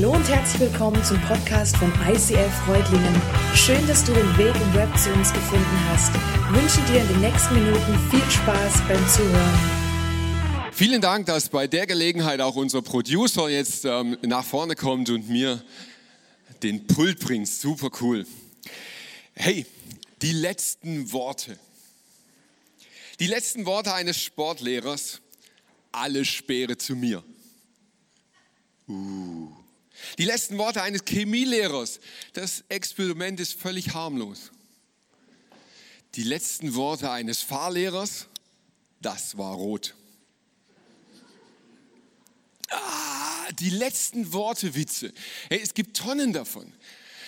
Hallo und herzlich willkommen zum Podcast von ICF Freudlingen. Schön, dass du den Weg im Web zu uns gefunden hast. Ich wünsche dir in den nächsten Minuten viel Spaß beim Zuhören. Vielen Dank, dass bei der Gelegenheit auch unser Producer jetzt ähm, nach vorne kommt und mir den Pult bringt. Super cool. Hey, die letzten Worte. Die letzten Worte eines Sportlehrers. Alle Speere zu mir. Uh. Die letzten Worte eines Chemielehrers. Das Experiment ist völlig harmlos. Die letzten Worte eines Fahrlehrers. Das war rot. Ah, die letzten Worte Witze. Hey, es gibt Tonnen davon.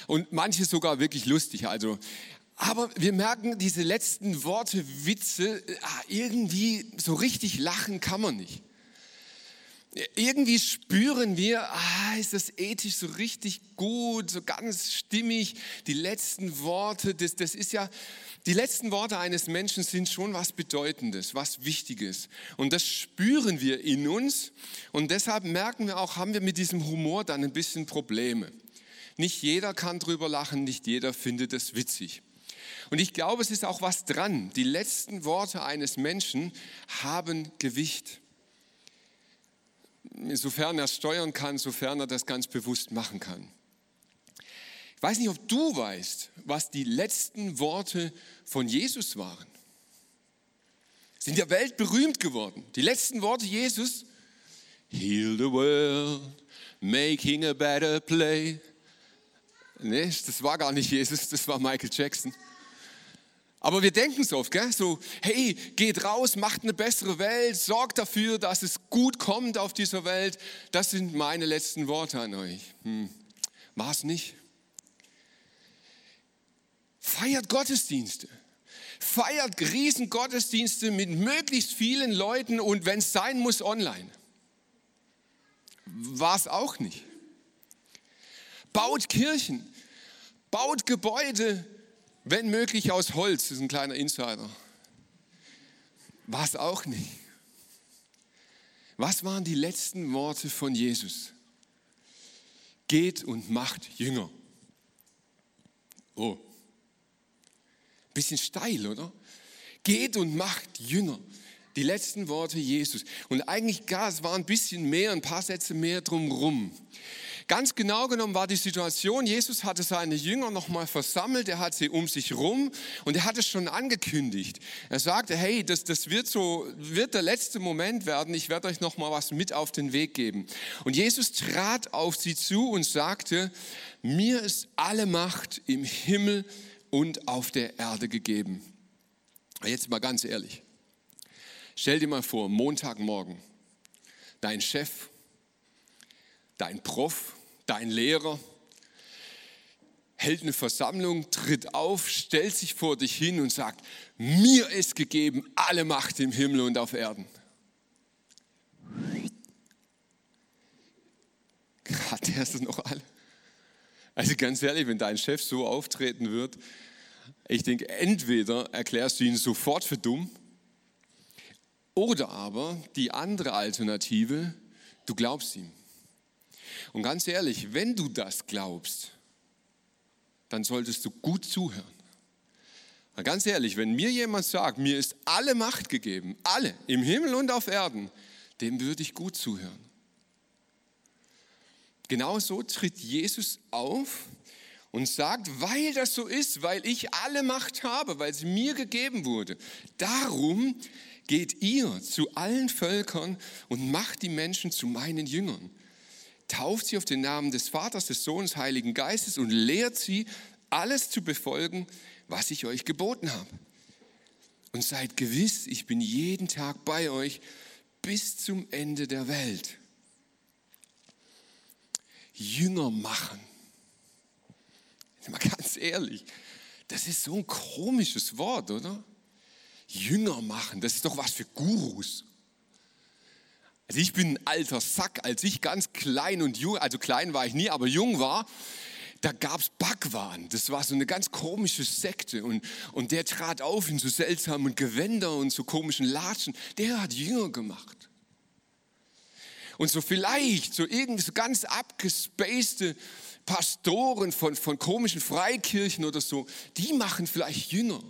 Und manche sogar wirklich lustig. Also, aber wir merken, diese letzten Worte Witze, ah, irgendwie so richtig lachen kann man nicht irgendwie spüren wir, ah, ist das ethisch so richtig gut, so ganz stimmig. Die letzten Worte, das, das ist ja, die letzten Worte eines Menschen sind schon was Bedeutendes, was Wichtiges. Und das spüren wir in uns. Und deshalb merken wir auch, haben wir mit diesem Humor dann ein bisschen Probleme. Nicht jeder kann drüber lachen, nicht jeder findet es witzig. Und ich glaube, es ist auch was dran. Die letzten Worte eines Menschen haben Gewicht sofern er steuern kann, sofern er das ganz bewusst machen kann. Ich weiß nicht, ob du weißt, was die letzten Worte von Jesus waren. Sind ja weltberühmt geworden. Die letzten Worte Jesus, Heal the world, making a better play. Nee, das war gar nicht Jesus, das war Michael Jackson. Aber wir denken so oft, gell? so, hey, geht raus, macht eine bessere Welt, sorgt dafür, dass es gut kommt auf dieser Welt. Das sind meine letzten Worte an euch. Hm. War es nicht? Feiert Gottesdienste. Feiert Riesengottesdienste mit möglichst vielen Leuten und wenn es sein muss, online. War es auch nicht. Baut Kirchen, baut Gebäude, wenn möglich aus Holz, das ist ein kleiner Insider. War es auch nicht. Was waren die letzten Worte von Jesus? Geht und macht Jünger. Oh, bisschen steil, oder? Geht und macht Jünger. Die letzten Worte Jesus. Und eigentlich gar, es war ein bisschen mehr, ein paar Sätze mehr drumherum. Ganz genau genommen war die Situation, Jesus hatte seine Jünger nochmal versammelt, er hat sie um sich rum und er hat es schon angekündigt. Er sagte, hey, das, das wird so, wird der letzte Moment werden, ich werde euch nochmal was mit auf den Weg geben. Und Jesus trat auf sie zu und sagte, mir ist alle Macht im Himmel und auf der Erde gegeben. Jetzt mal ganz ehrlich. Stell dir mal vor, Montagmorgen, dein Chef, dein Prof, dein Lehrer, hält eine Versammlung, tritt auf, stellt sich vor dich hin und sagt, mir ist gegeben alle Macht im Himmel und auf Erden. Hat er es noch alle? Also ganz ehrlich, wenn dein Chef so auftreten wird, ich denke, entweder erklärst du ihn sofort für dumm oder aber die andere Alternative, du glaubst ihm. Und ganz ehrlich, wenn du das glaubst, dann solltest du gut zuhören. Weil ganz ehrlich, wenn mir jemand sagt, mir ist alle Macht gegeben, alle, im Himmel und auf Erden, dem würde ich gut zuhören. Genauso tritt Jesus auf und sagt, weil das so ist, weil ich alle Macht habe, weil sie mir gegeben wurde, darum geht ihr zu allen Völkern und macht die Menschen zu meinen Jüngern tauft sie auf den Namen des Vaters, des Sohnes, Heiligen Geistes und lehrt sie, alles zu befolgen, was ich euch geboten habe. Und seid gewiss, ich bin jeden Tag bei euch bis zum Ende der Welt. Jünger machen. Mal ganz ehrlich, das ist so ein komisches Wort, oder? Jünger machen, das ist doch was für Gurus. Also ich bin ein alter Sack, als ich ganz klein und jung, also klein war ich nie, aber jung war, da gab es Bhagwan. Das war so eine ganz komische Sekte. Und, und der trat auf in so seltsamen Gewänder und so komischen Latschen. Der hat Jünger gemacht. Und so vielleicht, so irgendwie so ganz abgespacede Pastoren von, von komischen Freikirchen oder so, die machen vielleicht Jünger.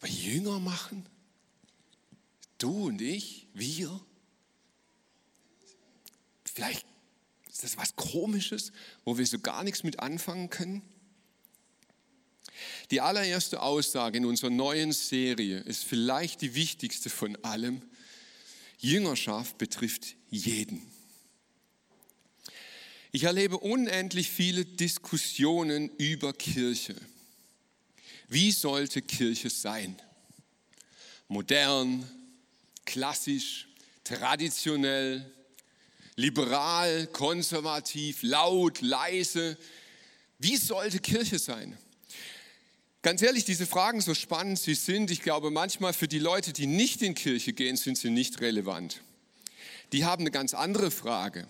Aber Jünger machen? Du und ich, wir? Vielleicht ist das was Komisches, wo wir so gar nichts mit anfangen können? Die allererste Aussage in unserer neuen Serie ist vielleicht die wichtigste von allem. Jüngerschaft betrifft jeden. Ich erlebe unendlich viele Diskussionen über Kirche. Wie sollte Kirche sein? Modern, klassisch, traditionell, liberal, konservativ, laut, leise. Wie sollte Kirche sein? Ganz ehrlich, diese Fragen, so spannend sie sind, ich glaube manchmal für die Leute, die nicht in Kirche gehen, sind sie nicht relevant. Die haben eine ganz andere Frage.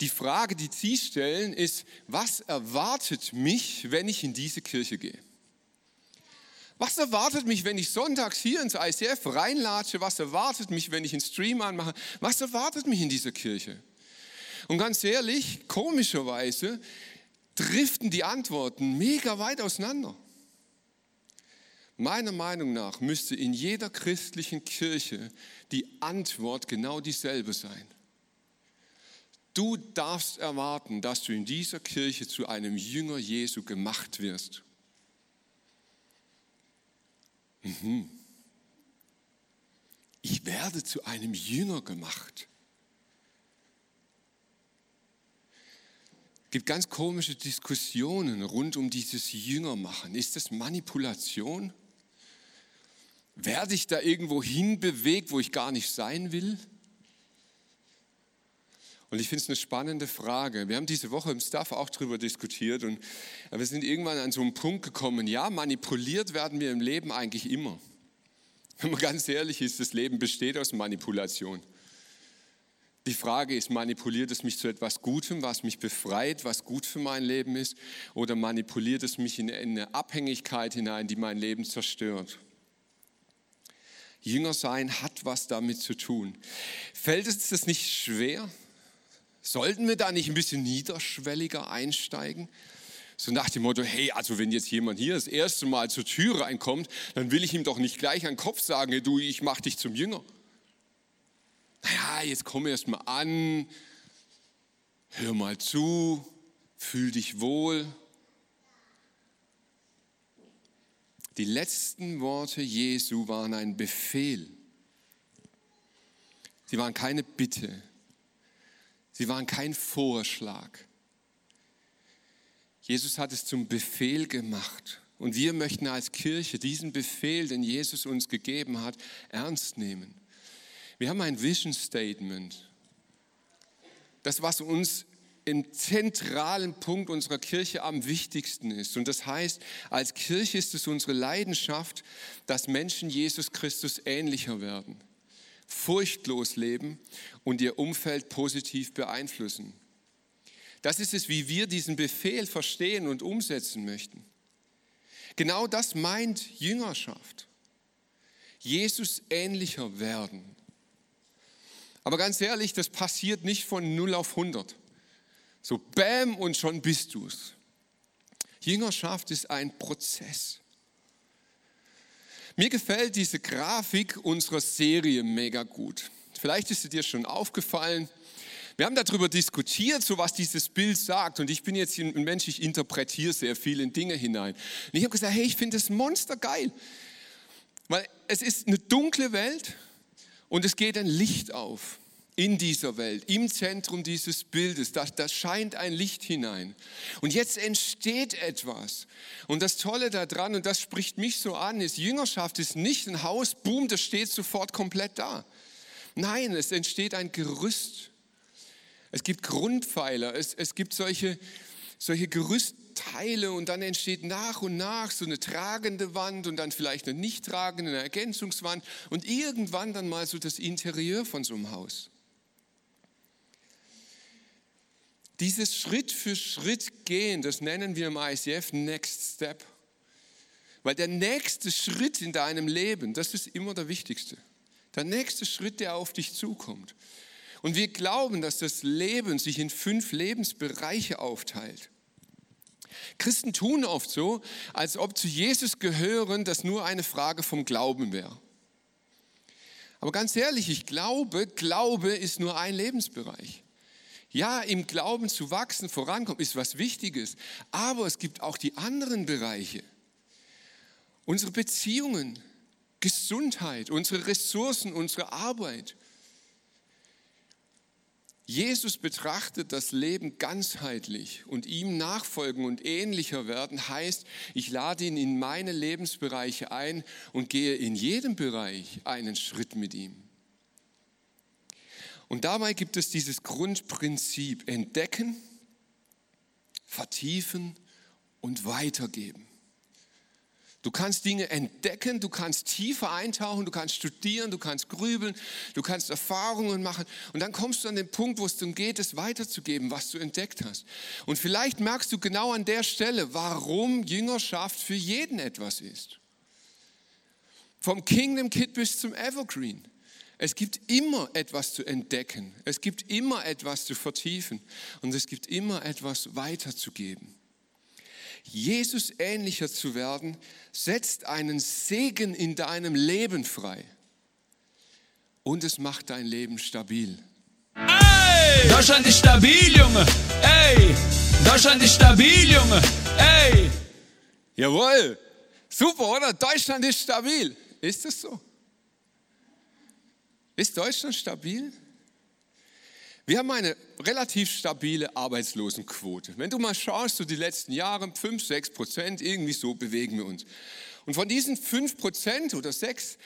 Die Frage, die sie stellen, ist, was erwartet mich, wenn ich in diese Kirche gehe? Was erwartet mich, wenn ich sonntags hier ins ICF reinlatsche? Was erwartet mich, wenn ich einen Stream anmache? Was erwartet mich in dieser Kirche? Und ganz ehrlich, komischerweise driften die Antworten mega weit auseinander. Meiner Meinung nach müsste in jeder christlichen Kirche die Antwort genau dieselbe sein. Du darfst erwarten, dass du in dieser Kirche zu einem Jünger Jesu gemacht wirst. Mhm. Ich werde zu einem Jünger gemacht. Es gibt ganz komische Diskussionen rund um dieses Jüngermachen. Ist das Manipulation? Werde ich da irgendwo hinbewegt, wo ich gar nicht sein will? Und ich finde es eine spannende Frage. Wir haben diese Woche im Staff auch darüber diskutiert und wir sind irgendwann an so einen Punkt gekommen, ja, manipuliert werden wir im Leben eigentlich immer. Wenn man ganz ehrlich ist, das Leben besteht aus Manipulation. Die Frage ist, manipuliert es mich zu etwas Gutem, was mich befreit, was gut für mein Leben ist, oder manipuliert es mich in eine Abhängigkeit hinein, die mein Leben zerstört? Jünger sein hat was damit zu tun. Fällt es das nicht schwer? Sollten wir da nicht ein bisschen niederschwelliger einsteigen? So nach dem Motto, hey, also wenn jetzt jemand hier das erste Mal zur Tür reinkommt, dann will ich ihm doch nicht gleich an den Kopf sagen, hey, du, ich mach dich zum Jünger. Naja, jetzt komm erst mal an, hör mal zu, fühl dich wohl Die letzten Worte Jesu waren ein Befehl. Sie waren keine Bitte. Sie waren kein Vorschlag. Jesus hat es zum Befehl gemacht. Und wir möchten als Kirche diesen Befehl, den Jesus uns gegeben hat, ernst nehmen. Wir haben ein Vision Statement. Das, was uns im zentralen Punkt unserer Kirche am wichtigsten ist. Und das heißt, als Kirche ist es unsere Leidenschaft, dass Menschen Jesus Christus ähnlicher werden, furchtlos leben und ihr Umfeld positiv beeinflussen. Das ist es, wie wir diesen Befehl verstehen und umsetzen möchten. Genau das meint Jüngerschaft. Jesus ähnlicher werden. Aber ganz ehrlich, das passiert nicht von 0 auf 100. So bam und schon bist du es. Jüngerschaft ist ein Prozess. Mir gefällt diese Grafik unserer Serie mega gut. Vielleicht ist sie dir schon aufgefallen. Wir haben darüber diskutiert, so was dieses Bild sagt. Und ich bin jetzt ein Mensch, ich interpretiere sehr viele Dinge hinein. Und ich habe gesagt, hey, ich finde das Monster geil. Weil es ist eine dunkle Welt und es geht ein Licht auf in dieser Welt, im Zentrum dieses Bildes. Da, da scheint ein Licht hinein. Und jetzt entsteht etwas. Und das Tolle daran, und das spricht mich so an, ist, Jüngerschaft ist nicht ein Haus, boom, das steht sofort komplett da. Nein, es entsteht ein Gerüst. Es gibt Grundpfeiler, es, es gibt solche, solche Gerüstteile und dann entsteht nach und nach so eine tragende Wand und dann vielleicht eine nicht tragende, eine Ergänzungswand und irgendwann dann mal so das Interieur von so einem Haus. Dieses Schritt für Schritt gehen, das nennen wir im ICF Next Step. Weil der nächste Schritt in deinem Leben, das ist immer der wichtigste. Der nächste Schritt, der auf dich zukommt. Und wir glauben, dass das Leben sich in fünf Lebensbereiche aufteilt. Christen tun oft so, als ob zu Jesus gehören das nur eine Frage vom Glauben wäre. Aber ganz ehrlich, ich glaube, Glaube ist nur ein Lebensbereich. Ja, im Glauben zu wachsen, vorankommen, ist was Wichtiges. Aber es gibt auch die anderen Bereiche. Unsere Beziehungen, Gesundheit, unsere Ressourcen, unsere Arbeit. Jesus betrachtet das Leben ganzheitlich und ihm nachfolgen und ähnlicher werden heißt, ich lade ihn in meine Lebensbereiche ein und gehe in jedem Bereich einen Schritt mit ihm. Und dabei gibt es dieses Grundprinzip, entdecken, vertiefen und weitergeben. Du kannst Dinge entdecken, du kannst tiefer eintauchen, du kannst studieren, du kannst grübeln, du kannst Erfahrungen machen und dann kommst du an den Punkt, wo es darum geht, es weiterzugeben, was du entdeckt hast. Und vielleicht merkst du genau an der Stelle, warum Jüngerschaft für jeden etwas ist. Vom Kingdom Kid bis zum Evergreen. Es gibt immer etwas zu entdecken, es gibt immer etwas zu vertiefen und es gibt immer etwas weiterzugeben. Jesus ähnlicher zu werden, setzt einen Segen in deinem Leben frei. Und es macht dein Leben stabil. Ey! Deutschland ist stabil, Junge. Ey! Deutschland ist stabil, Junge. Ey! Jawohl. Super, oder? Deutschland ist stabil. Ist es so? Ist Deutschland stabil? Wir haben eine relativ stabile Arbeitslosenquote. Wenn du mal schaust, so die letzten Jahre, 5, 6 Prozent, irgendwie so bewegen wir uns. Und von diesen 5 Prozent oder 6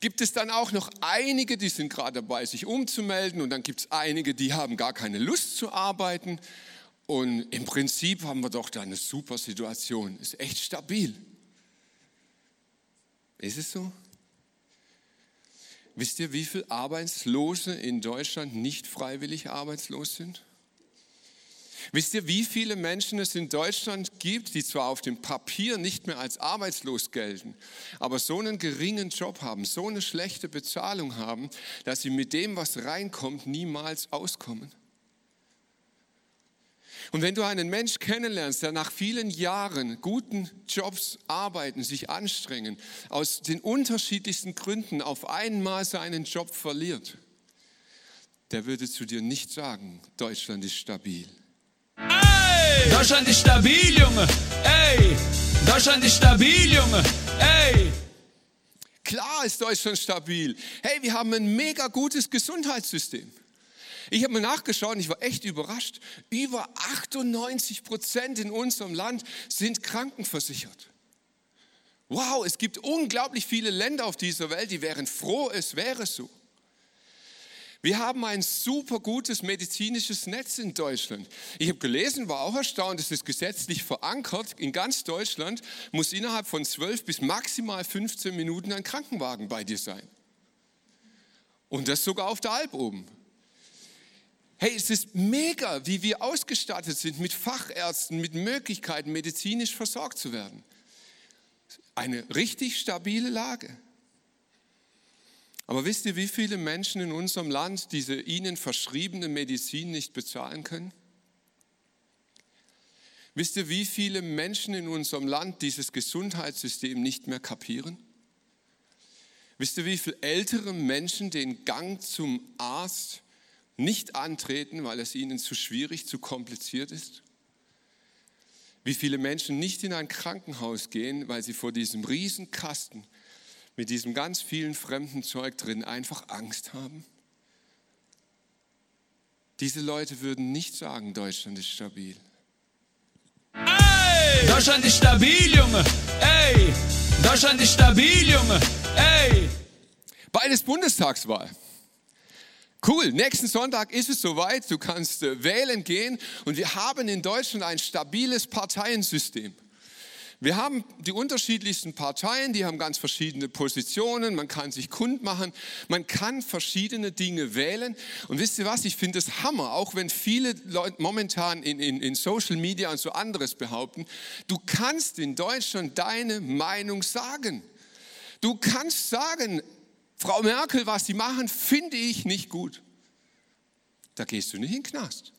gibt es dann auch noch einige, die sind gerade dabei, sich umzumelden. Und dann gibt es einige, die haben gar keine Lust zu arbeiten. Und im Prinzip haben wir doch da eine super Situation. Ist echt stabil. Ist es so? Wisst ihr, wie viele Arbeitslose in Deutschland nicht freiwillig arbeitslos sind? Wisst ihr, wie viele Menschen es in Deutschland gibt, die zwar auf dem Papier nicht mehr als arbeitslos gelten, aber so einen geringen Job haben, so eine schlechte Bezahlung haben, dass sie mit dem, was reinkommt, niemals auskommen? Und wenn du einen Mensch kennenlernst, der nach vielen Jahren guten Jobs arbeiten, sich anstrengen, aus den unterschiedlichsten Gründen auf einmal seinen Job verliert, der würde zu dir nicht sagen, Deutschland ist stabil. Ey! Deutschland ist stabil, Junge. Ey! Deutschland ist stabil, Junge. Ey! Klar ist Deutschland stabil. Hey, wir haben ein mega gutes Gesundheitssystem. Ich habe mal nachgeschaut und ich war echt überrascht. Über 98 Prozent in unserem Land sind krankenversichert. Wow, es gibt unglaublich viele Länder auf dieser Welt, die wären froh, es wäre so. Wir haben ein super gutes medizinisches Netz in Deutschland. Ich habe gelesen, war auch erstaunt, es ist gesetzlich verankert. In ganz Deutschland muss innerhalb von 12 bis maximal 15 Minuten ein Krankenwagen bei dir sein. Und das sogar auf der Alp oben. Hey, es ist mega, wie wir ausgestattet sind mit Fachärzten, mit Möglichkeiten, medizinisch versorgt zu werden. Eine richtig stabile Lage. Aber wisst ihr, wie viele Menschen in unserem Land diese ihnen verschriebene Medizin nicht bezahlen können? Wisst ihr, wie viele Menschen in unserem Land dieses Gesundheitssystem nicht mehr kapieren? Wisst ihr, wie viele ältere Menschen den Gang zum Arzt nicht antreten, weil es ihnen zu schwierig, zu kompliziert ist? Wie viele Menschen nicht in ein Krankenhaus gehen, weil sie vor diesem Riesenkasten mit diesem ganz vielen fremden Zeug drin einfach Angst haben? Diese Leute würden nicht sagen, Deutschland ist stabil. Ey! Deutschland ist stabil, Junge. Ey! Deutschland ist stabil, Junge. Ey! Beides Bundestagswahl. Cool, nächsten Sonntag ist es soweit, du kannst äh, wählen gehen und wir haben in Deutschland ein stabiles Parteiensystem. Wir haben die unterschiedlichsten Parteien, die haben ganz verschiedene Positionen, man kann sich kundmachen, man kann verschiedene Dinge wählen. Und wisst ihr was, ich finde es Hammer, auch wenn viele Leute momentan in, in, in Social Media und so anderes behaupten, du kannst in Deutschland deine Meinung sagen. Du kannst sagen, Frau Merkel, was Sie machen, finde ich nicht gut. Da gehst du nicht in den Knast.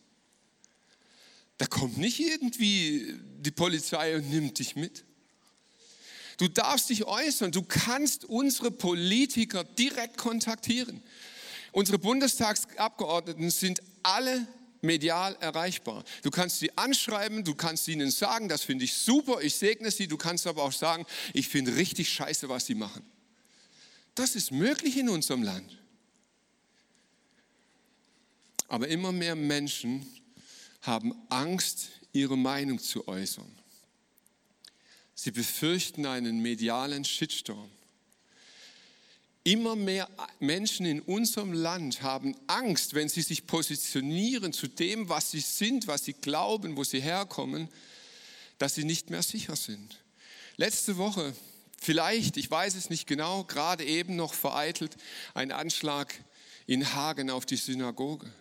Da kommt nicht irgendwie die Polizei und nimmt dich mit. Du darfst dich äußern. Du kannst unsere Politiker direkt kontaktieren. Unsere Bundestagsabgeordneten sind alle medial erreichbar. Du kannst sie anschreiben, du kannst ihnen sagen, das finde ich super, ich segne sie. Du kannst aber auch sagen, ich finde richtig scheiße, was sie machen. Das ist möglich in unserem Land. Aber immer mehr Menschen haben Angst, ihre Meinung zu äußern. Sie befürchten einen medialen Shitstorm. Immer mehr Menschen in unserem Land haben Angst, wenn sie sich positionieren zu dem, was sie sind, was sie glauben, wo sie herkommen, dass sie nicht mehr sicher sind. Letzte Woche, vielleicht, ich weiß es nicht genau, gerade eben noch vereitelt, ein Anschlag in Hagen auf die Synagoge.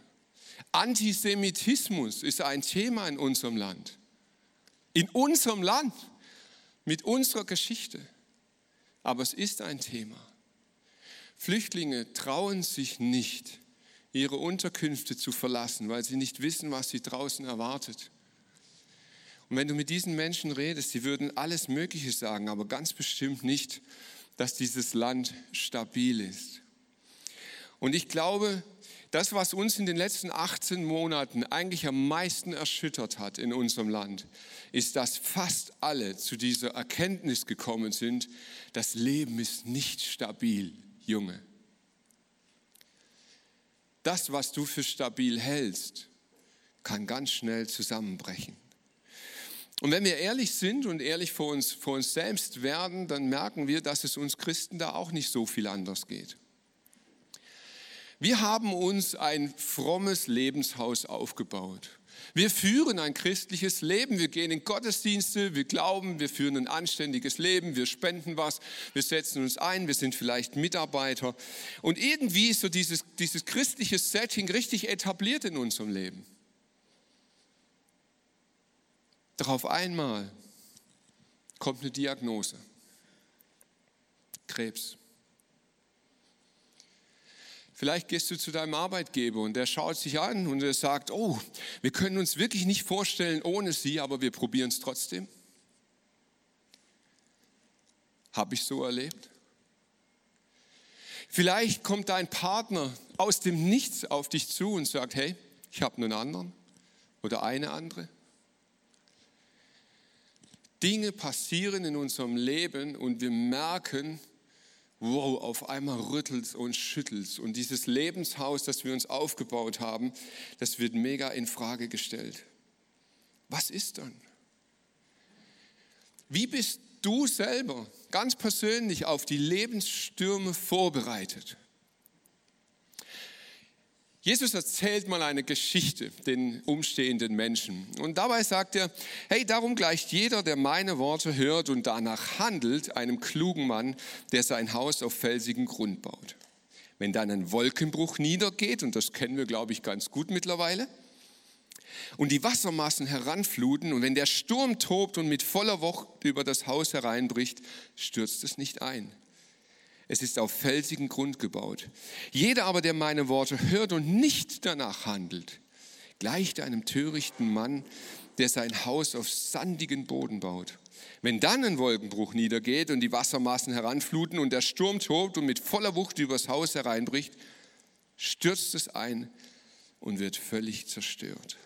Antisemitismus ist ein Thema in unserem Land. In unserem Land, mit unserer Geschichte. Aber es ist ein Thema. Flüchtlinge trauen sich nicht, ihre Unterkünfte zu verlassen, weil sie nicht wissen, was sie draußen erwartet. Und wenn du mit diesen Menschen redest, sie würden alles Mögliche sagen, aber ganz bestimmt nicht, dass dieses Land stabil ist. Und ich glaube, das, was uns in den letzten 18 Monaten eigentlich am meisten erschüttert hat in unserem Land, ist, dass fast alle zu dieser Erkenntnis gekommen sind, das Leben ist nicht stabil, Junge. Das, was du für stabil hältst, kann ganz schnell zusammenbrechen. Und wenn wir ehrlich sind und ehrlich vor uns, vor uns selbst werden, dann merken wir, dass es uns Christen da auch nicht so viel anders geht. Wir haben uns ein frommes Lebenshaus aufgebaut. Wir führen ein christliches Leben, wir gehen in Gottesdienste, wir glauben, wir führen ein anständiges Leben, wir spenden was, wir setzen uns ein, wir sind vielleicht Mitarbeiter. Und irgendwie ist so dieses, dieses christliche Setting richtig etabliert in unserem Leben. Doch auf einmal kommt eine Diagnose. Krebs. Vielleicht gehst du zu deinem Arbeitgeber und der schaut sich an und er sagt, oh, wir können uns wirklich nicht vorstellen ohne sie, aber wir probieren es trotzdem. Habe ich so erlebt. Vielleicht kommt dein Partner aus dem Nichts auf dich zu und sagt, hey, ich habe einen anderen oder eine andere. Dinge passieren in unserem Leben und wir merken, wow, auf einmal rüttelt und schüttelt und dieses Lebenshaus, das wir uns aufgebaut haben, das wird mega in Frage gestellt. Was ist dann? Wie bist du selber ganz persönlich auf die Lebensstürme vorbereitet? Jesus erzählt mal eine Geschichte den umstehenden Menschen. Und dabei sagt er, hey, darum gleicht jeder, der meine Worte hört und danach handelt, einem klugen Mann, der sein Haus auf felsigen Grund baut. Wenn dann ein Wolkenbruch niedergeht, und das kennen wir, glaube ich, ganz gut mittlerweile, und die Wassermassen heranfluten, und wenn der Sturm tobt und mit voller Wucht über das Haus hereinbricht, stürzt es nicht ein es ist auf felsigen Grund gebaut. Jeder aber, der meine Worte hört und nicht danach handelt, gleicht einem törichten Mann, der sein Haus auf sandigen Boden baut. Wenn dann ein Wolkenbruch niedergeht und die Wassermassen heranfluten und der Sturm tobt und mit voller Wucht übers Haus hereinbricht, stürzt es ein und wird völlig zerstört.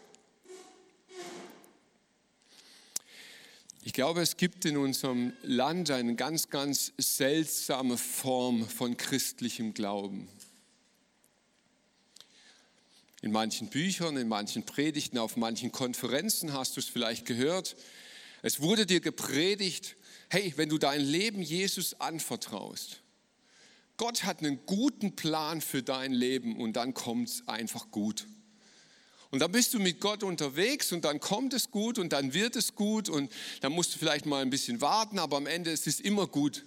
Ich glaube, es gibt in unserem Land eine ganz, ganz seltsame Form von christlichem Glauben. In manchen Büchern, in manchen Predigten, auf manchen Konferenzen hast du es vielleicht gehört. Es wurde dir gepredigt, hey, wenn du dein Leben Jesus anvertraust, Gott hat einen guten Plan für dein Leben und dann kommt es einfach gut. Und dann bist du mit Gott unterwegs und dann kommt es gut und dann wird es gut und dann musst du vielleicht mal ein bisschen warten, aber am Ende ist es immer gut.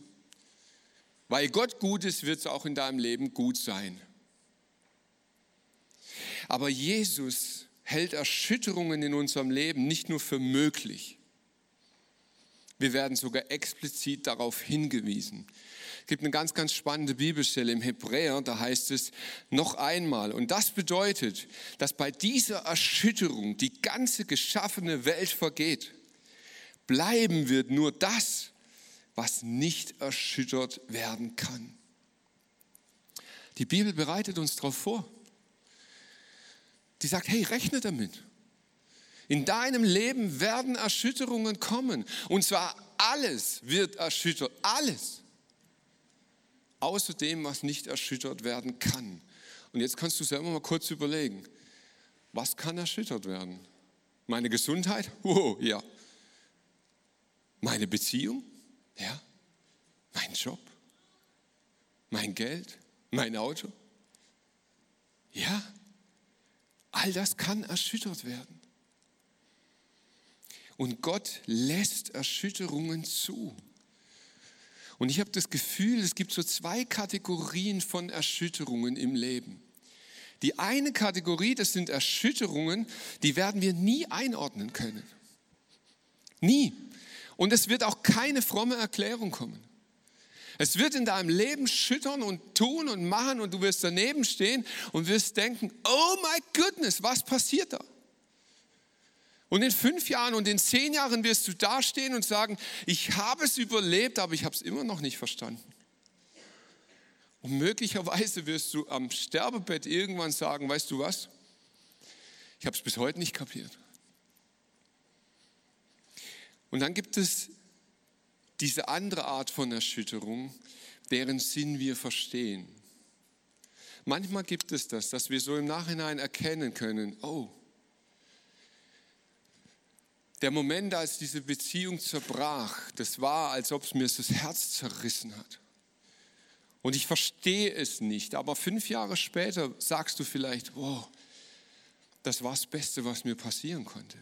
Weil Gott gut ist, wird es auch in deinem Leben gut sein. Aber Jesus hält Erschütterungen in unserem Leben nicht nur für möglich. Wir werden sogar explizit darauf hingewiesen. Es gibt eine ganz, ganz spannende Bibelstelle im Hebräer, da heißt es noch einmal. Und das bedeutet, dass bei dieser Erschütterung die ganze geschaffene Welt vergeht. Bleiben wird nur das, was nicht erschüttert werden kann. Die Bibel bereitet uns darauf vor. Die sagt, hey, rechne damit. In deinem Leben werden Erschütterungen kommen. Und zwar alles wird erschüttert. Alles. Außer dem, was nicht erschüttert werden kann. Und jetzt kannst du selber mal kurz überlegen, was kann erschüttert werden? Meine Gesundheit? Wow, ja. Meine Beziehung? Ja. Mein Job? Mein Geld? Mein Auto? Ja. All das kann erschüttert werden. Und Gott lässt Erschütterungen zu. Und ich habe das Gefühl, es gibt so zwei Kategorien von Erschütterungen im Leben. Die eine Kategorie, das sind Erschütterungen, die werden wir nie einordnen können. Nie. Und es wird auch keine fromme Erklärung kommen. Es wird in deinem Leben schüttern und tun und machen und du wirst daneben stehen und wirst denken, oh my goodness, was passiert da? Und in fünf Jahren und in zehn Jahren wirst du dastehen und sagen, ich habe es überlebt, aber ich habe es immer noch nicht verstanden. Und möglicherweise wirst du am Sterbebett irgendwann sagen, weißt du was? Ich habe es bis heute nicht kapiert. Und dann gibt es diese andere Art von Erschütterung, deren Sinn wir verstehen. Manchmal gibt es das, dass wir so im Nachhinein erkennen können, oh, der Moment, als diese Beziehung zerbrach, das war, als ob es mir das Herz zerrissen hat. Und ich verstehe es nicht, aber fünf Jahre später sagst du vielleicht, wow, das war das Beste, was mir passieren konnte.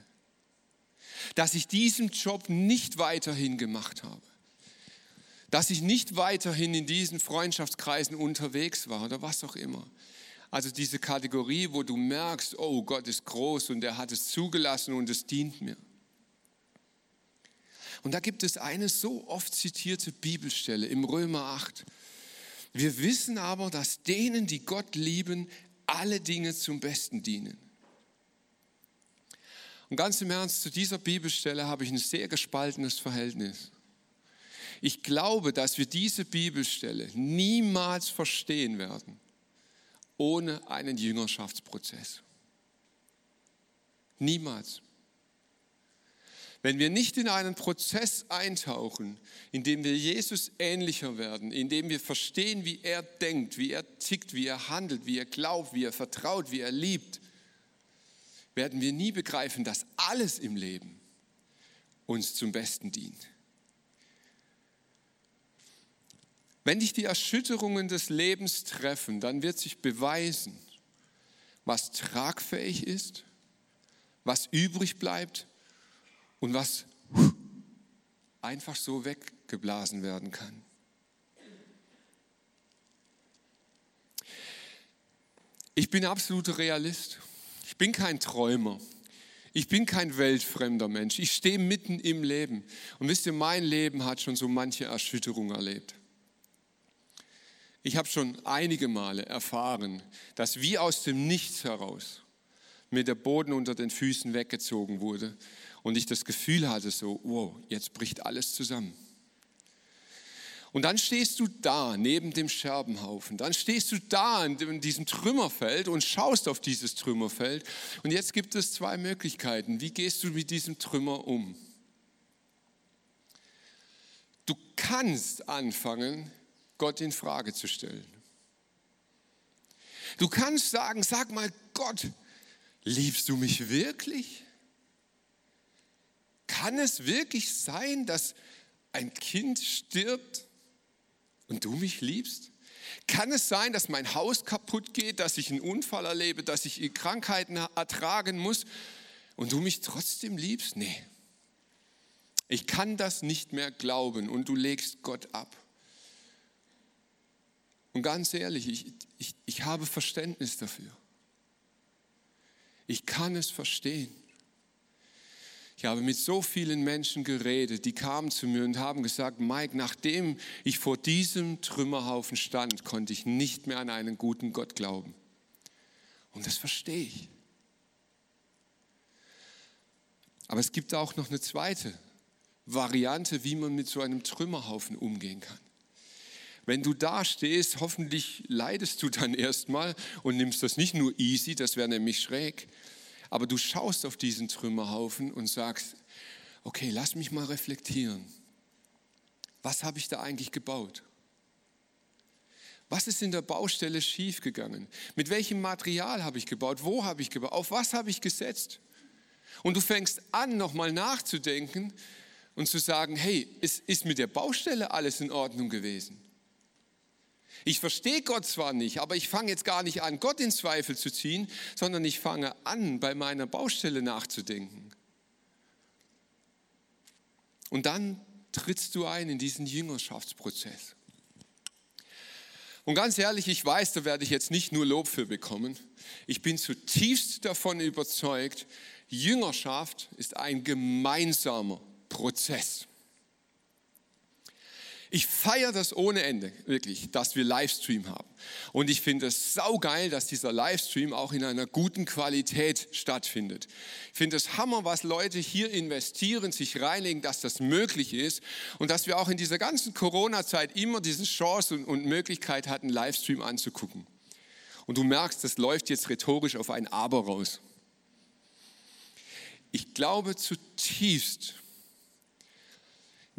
Dass ich diesen Job nicht weiterhin gemacht habe dass ich nicht weiterhin in diesen Freundschaftskreisen unterwegs war oder was auch immer. Also diese Kategorie, wo du merkst, oh Gott ist groß und er hat es zugelassen und es dient mir. Und da gibt es eine so oft zitierte Bibelstelle im Römer 8. Wir wissen aber, dass denen, die Gott lieben, alle Dinge zum Besten dienen. Und ganz im Ernst, zu dieser Bibelstelle habe ich ein sehr gespaltenes Verhältnis. Ich glaube, dass wir diese Bibelstelle niemals verstehen werden ohne einen Jüngerschaftsprozess. Niemals. Wenn wir nicht in einen Prozess eintauchen, in dem wir Jesus ähnlicher werden, in dem wir verstehen, wie er denkt, wie er tickt, wie er handelt, wie er glaubt, wie er vertraut, wie er liebt, werden wir nie begreifen, dass alles im Leben uns zum Besten dient. Wenn dich die Erschütterungen des Lebens treffen, dann wird sich beweisen, was tragfähig ist, was übrig bleibt und was einfach so weggeblasen werden kann. Ich bin absoluter Realist. Ich bin kein Träumer. Ich bin kein weltfremder Mensch. Ich stehe mitten im Leben. Und wisst ihr, mein Leben hat schon so manche Erschütterung erlebt. Ich habe schon einige Male erfahren, dass wie aus dem Nichts heraus mir der Boden unter den Füßen weggezogen wurde und ich das Gefühl hatte, so, wow, jetzt bricht alles zusammen. Und dann stehst du da neben dem Scherbenhaufen, dann stehst du da in diesem Trümmerfeld und schaust auf dieses Trümmerfeld. Und jetzt gibt es zwei Möglichkeiten. Wie gehst du mit diesem Trümmer um? Du kannst anfangen, Gott in Frage zu stellen. Du kannst sagen, sag mal, Gott, liebst du mich wirklich? Kann es wirklich sein, dass ein Kind stirbt und du mich liebst? Kann es sein, dass mein Haus kaputt geht, dass ich einen Unfall erlebe, dass ich Krankheiten ertragen muss und du mich trotzdem liebst? Nee. Ich kann das nicht mehr glauben und du legst Gott ab. Und ganz ehrlich, ich, ich, ich habe Verständnis dafür. Ich kann es verstehen. Ich habe mit so vielen Menschen geredet, die kamen zu mir und haben gesagt, Mike, nachdem ich vor diesem Trümmerhaufen stand, konnte ich nicht mehr an einen guten Gott glauben. Und das verstehe ich. Aber es gibt auch noch eine zweite Variante, wie man mit so einem Trümmerhaufen umgehen kann. Wenn du da stehst, hoffentlich leidest du dann erstmal und nimmst das nicht nur easy, das wäre nämlich schräg, aber du schaust auf diesen Trümmerhaufen und sagst, okay, lass mich mal reflektieren. Was habe ich da eigentlich gebaut? Was ist in der Baustelle schiefgegangen? Mit welchem Material habe ich gebaut? Wo habe ich gebaut? Auf was habe ich gesetzt? Und du fängst an, nochmal nachzudenken und zu sagen, hey, ist, ist mit der Baustelle alles in Ordnung gewesen? Ich verstehe Gott zwar nicht, aber ich fange jetzt gar nicht an, Gott in Zweifel zu ziehen, sondern ich fange an, bei meiner Baustelle nachzudenken. Und dann trittst du ein in diesen Jüngerschaftsprozess. Und ganz ehrlich, ich weiß, da werde ich jetzt nicht nur Lob für bekommen. Ich bin zutiefst davon überzeugt, Jüngerschaft ist ein gemeinsamer Prozess. Ich feiere das ohne Ende, wirklich, dass wir Livestream haben. Und ich finde es saugeil, dass dieser Livestream auch in einer guten Qualität stattfindet. Ich finde es Hammer, was Leute hier investieren, sich reinlegen, dass das möglich ist und dass wir auch in dieser ganzen Corona-Zeit immer diese Chance und Möglichkeit hatten, Livestream anzugucken. Und du merkst, das läuft jetzt rhetorisch auf ein Aber raus. Ich glaube zutiefst,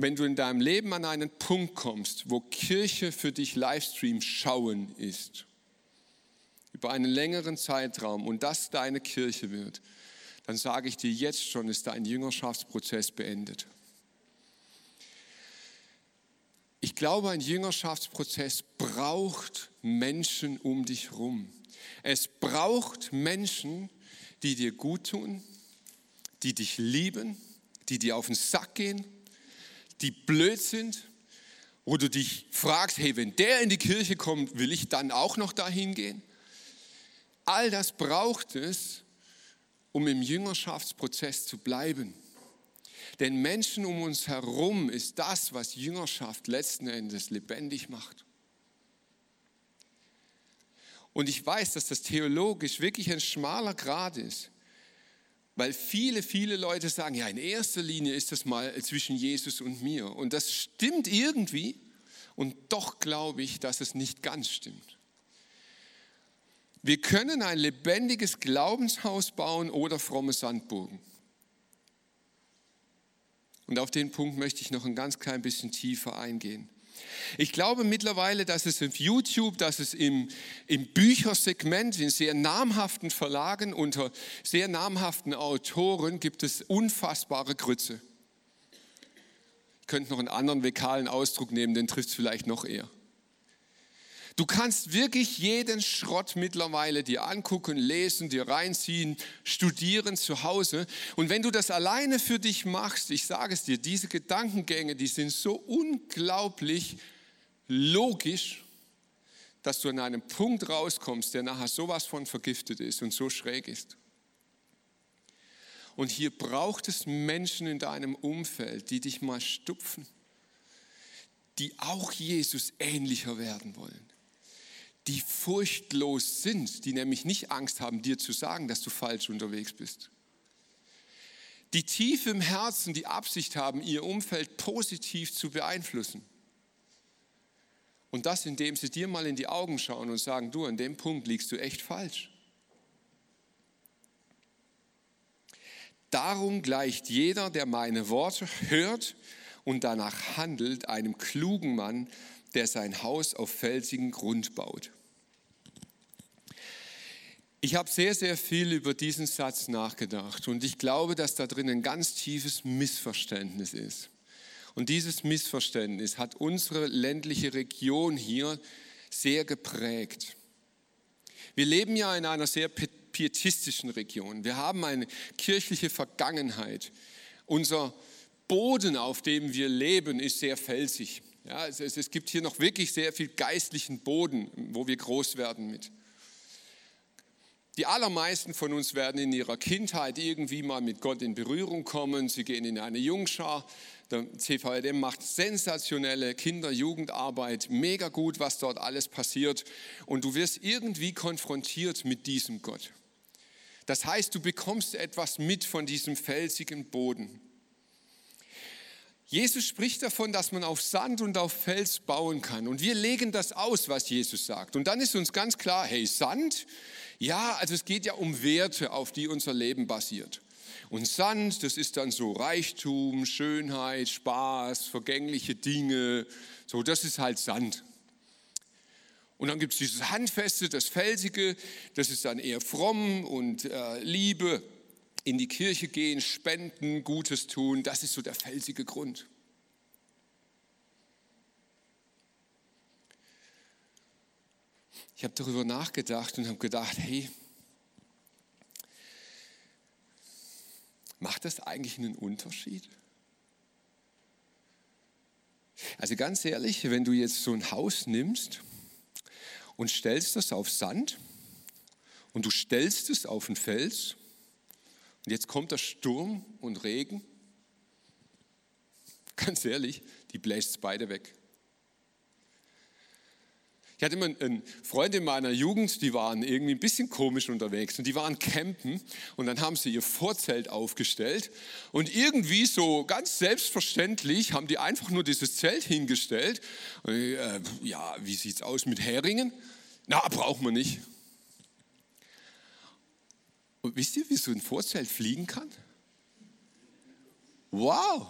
wenn du in deinem Leben an einen Punkt kommst, wo Kirche für dich Livestream schauen ist, über einen längeren Zeitraum und das deine Kirche wird, dann sage ich dir jetzt schon, ist dein Jüngerschaftsprozess beendet. Ich glaube, ein Jüngerschaftsprozess braucht Menschen um dich herum. Es braucht Menschen, die dir gut tun, die dich lieben, die dir auf den Sack gehen, die blöd sind, wo du dich fragst, hey, wenn der in die Kirche kommt, will ich dann auch noch dahin gehen? All das braucht es, um im Jüngerschaftsprozess zu bleiben. Denn Menschen um uns herum ist das, was Jüngerschaft letzten Endes lebendig macht. Und ich weiß, dass das theologisch wirklich ein schmaler Grad ist. Weil viele, viele Leute sagen, ja, in erster Linie ist das mal zwischen Jesus und mir. Und das stimmt irgendwie. Und doch glaube ich, dass es nicht ganz stimmt. Wir können ein lebendiges Glaubenshaus bauen oder fromme Sandburgen. Und auf den Punkt möchte ich noch ein ganz klein bisschen tiefer eingehen. Ich glaube mittlerweile, dass es auf YouTube, dass es im, im Büchersegment, in sehr namhaften Verlagen, unter sehr namhaften Autoren gibt es unfassbare Grütze. Ich könnte noch einen anderen vokalen Ausdruck nehmen, den trifft es vielleicht noch eher. Du kannst wirklich jeden Schrott mittlerweile dir angucken, lesen, dir reinziehen, studieren zu Hause. Und wenn du das alleine für dich machst, ich sage es dir, diese Gedankengänge, die sind so unglaublich logisch, dass du an einem Punkt rauskommst, der nachher sowas von vergiftet ist und so schräg ist. Und hier braucht es Menschen in deinem Umfeld, die dich mal stupfen, die auch Jesus ähnlicher werden wollen, die furchtlos sind, die nämlich nicht Angst haben, dir zu sagen, dass du falsch unterwegs bist. Die tief im Herzen die Absicht haben, ihr Umfeld positiv zu beeinflussen. Und das, indem sie dir mal in die Augen schauen und sagen, du, an dem Punkt liegst du echt falsch. Darum gleicht jeder, der meine Worte hört und danach handelt, einem klugen Mann, der sein Haus auf felsigen Grund baut. Ich habe sehr, sehr viel über diesen Satz nachgedacht und ich glaube, dass da drin ein ganz tiefes Missverständnis ist. Und dieses Missverständnis hat unsere ländliche Region hier sehr geprägt. Wir leben ja in einer sehr pietistischen Region. Wir haben eine kirchliche Vergangenheit. Unser Boden, auf dem wir leben, ist sehr felsig. Ja, es, es gibt hier noch wirklich sehr viel geistlichen Boden, wo wir groß werden mit. Die allermeisten von uns werden in ihrer Kindheit irgendwie mal mit Gott in Berührung kommen. Sie gehen in eine Jungschar. Der CVDM macht sensationelle Kinder-Jugendarbeit, mega gut, was dort alles passiert. Und du wirst irgendwie konfrontiert mit diesem Gott. Das heißt, du bekommst etwas mit von diesem felsigen Boden. Jesus spricht davon, dass man auf Sand und auf Fels bauen kann. Und wir legen das aus, was Jesus sagt. Und dann ist uns ganz klar, hey, Sand, ja, also es geht ja um Werte, auf die unser Leben basiert. Und Sand, das ist dann so Reichtum, Schönheit, Spaß, vergängliche Dinge. So, das ist halt Sand. Und dann gibt es dieses Handfeste, das Felsige, das ist dann eher fromm und äh, Liebe in die Kirche gehen, spenden, Gutes tun, das ist so der felsige Grund. Ich habe darüber nachgedacht und habe gedacht, hey, macht das eigentlich einen Unterschied? Also ganz ehrlich, wenn du jetzt so ein Haus nimmst und stellst das auf Sand und du stellst es auf einen Fels und jetzt kommt der Sturm und Regen. Ganz ehrlich, die bläst es beide weg. Ich hatte immer einen Freund in meiner Jugend, die waren irgendwie ein bisschen komisch unterwegs und die waren campen und dann haben sie ihr Vorzelt aufgestellt und irgendwie so ganz selbstverständlich haben die einfach nur dieses Zelt hingestellt. Und, äh, ja, wie sieht es aus mit Heringen? Na, braucht man nicht. Und wisst ihr, wie so ein Vorzelt fliegen kann? Wow!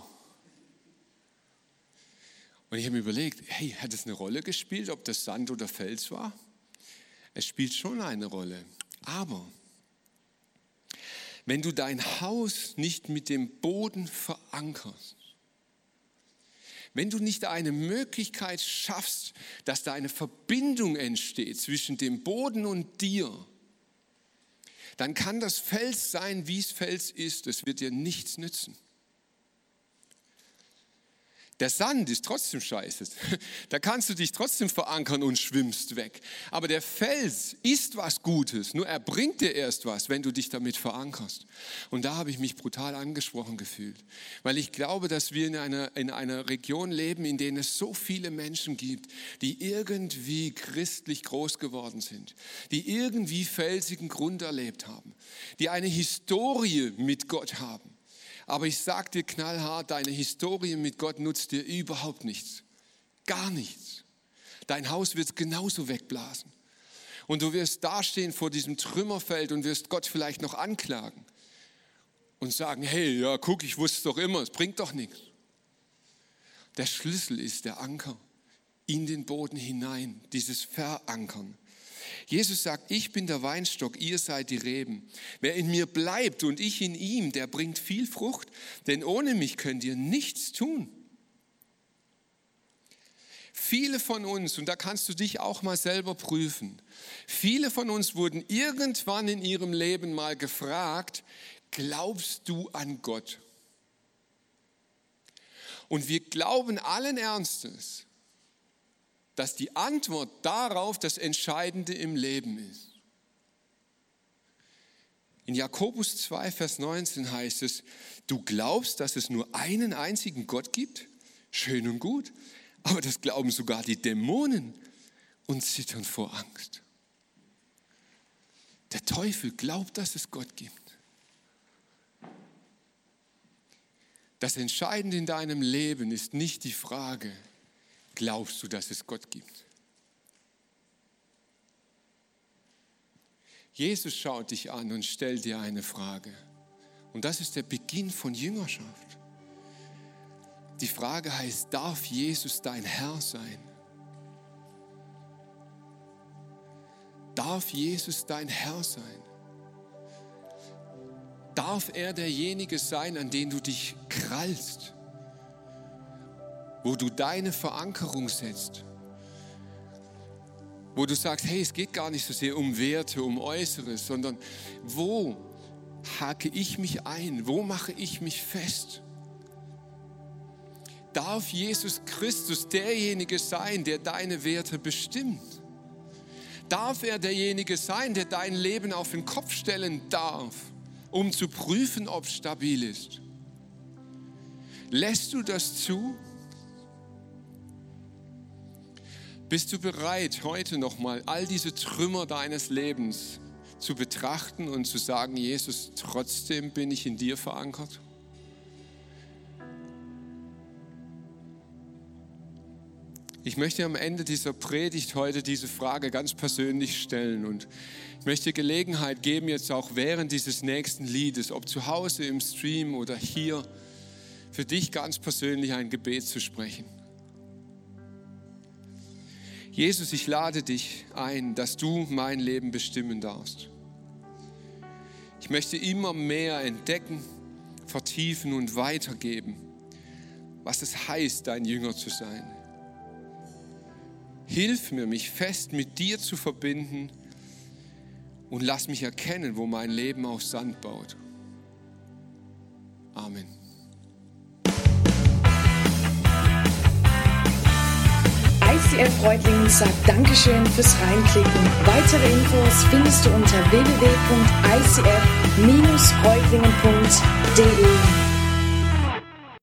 Und ich habe mir überlegt, hey, hat es eine Rolle gespielt, ob das Sand oder Fels war? Es spielt schon eine Rolle. Aber wenn du dein Haus nicht mit dem Boden verankerst, wenn du nicht eine Möglichkeit schaffst, dass da eine Verbindung entsteht zwischen dem Boden und dir, dann kann das Fels sein, wie es Fels ist. Es wird dir nichts nützen. Der Sand ist trotzdem scheiße. Da kannst du dich trotzdem verankern und schwimmst weg. Aber der Fels ist was Gutes. Nur er bringt dir erst was, wenn du dich damit verankerst. Und da habe ich mich brutal angesprochen gefühlt. Weil ich glaube, dass wir in einer, in einer Region leben, in der es so viele Menschen gibt, die irgendwie christlich groß geworden sind. Die irgendwie felsigen Grund erlebt haben. Die eine Historie mit Gott haben aber ich sage dir knallhart, deine Historie mit Gott nutzt dir überhaupt nichts. Gar nichts. Dein Haus wird genauso wegblasen. Und du wirst dastehen vor diesem Trümmerfeld und wirst Gott vielleicht noch anklagen und sagen, hey, ja, guck, ich wusste es doch immer, es bringt doch nichts. Der Schlüssel ist der Anker in den Boden hinein, dieses Verankern. Jesus sagt, ich bin der Weinstock, ihr seid die Reben. Wer in mir bleibt und ich in ihm, der bringt viel Frucht, denn ohne mich könnt ihr nichts tun. Viele von uns, und da kannst du dich auch mal selber prüfen, viele von uns wurden irgendwann in ihrem Leben mal gefragt, glaubst du an Gott? Und wir glauben allen Ernstes, dass die Antwort darauf das Entscheidende im Leben ist. In Jakobus 2, Vers 19 heißt es, du glaubst, dass es nur einen einzigen Gott gibt? Schön und gut, aber das glauben sogar die Dämonen und zittern vor Angst. Der Teufel glaubt, dass es Gott gibt. Das Entscheidende in deinem Leben ist nicht die Frage, glaubst du, dass es Gott gibt? Jesus schaut dich an und stellt dir eine Frage. Und das ist der Beginn von Jüngerschaft. Die Frage heißt, darf Jesus dein Herr sein? Darf Jesus dein Herr sein? Darf er derjenige sein, an den du dich krallst? Wo du deine Verankerung setzt, wo du sagst, hey, es geht gar nicht so sehr um Werte, um Äußeres, sondern wo hake ich mich ein, wo mache ich mich fest? Darf Jesus Christus derjenige sein, der deine Werte bestimmt? Darf er derjenige sein, der dein Leben auf den Kopf stellen darf, um zu prüfen, ob es stabil ist? Lässt du das zu? Bist du bereit, heute nochmal all diese Trümmer deines Lebens zu betrachten und zu sagen, Jesus, trotzdem bin ich in dir verankert? Ich möchte am Ende dieser Predigt heute diese Frage ganz persönlich stellen und ich möchte Gelegenheit geben, jetzt auch während dieses nächsten Liedes, ob zu Hause im Stream oder hier, für dich ganz persönlich ein Gebet zu sprechen. Jesus, ich lade dich ein, dass du mein Leben bestimmen darfst. Ich möchte immer mehr entdecken, vertiefen und weitergeben, was es heißt, dein Jünger zu sein. Hilf mir, mich fest mit dir zu verbinden und lass mich erkennen, wo mein Leben auf Sand baut. Amen. ICF Reutlingen sagt Dankeschön fürs Reinklicken. Weitere Infos findest du unter www.icf-reutlingen.de.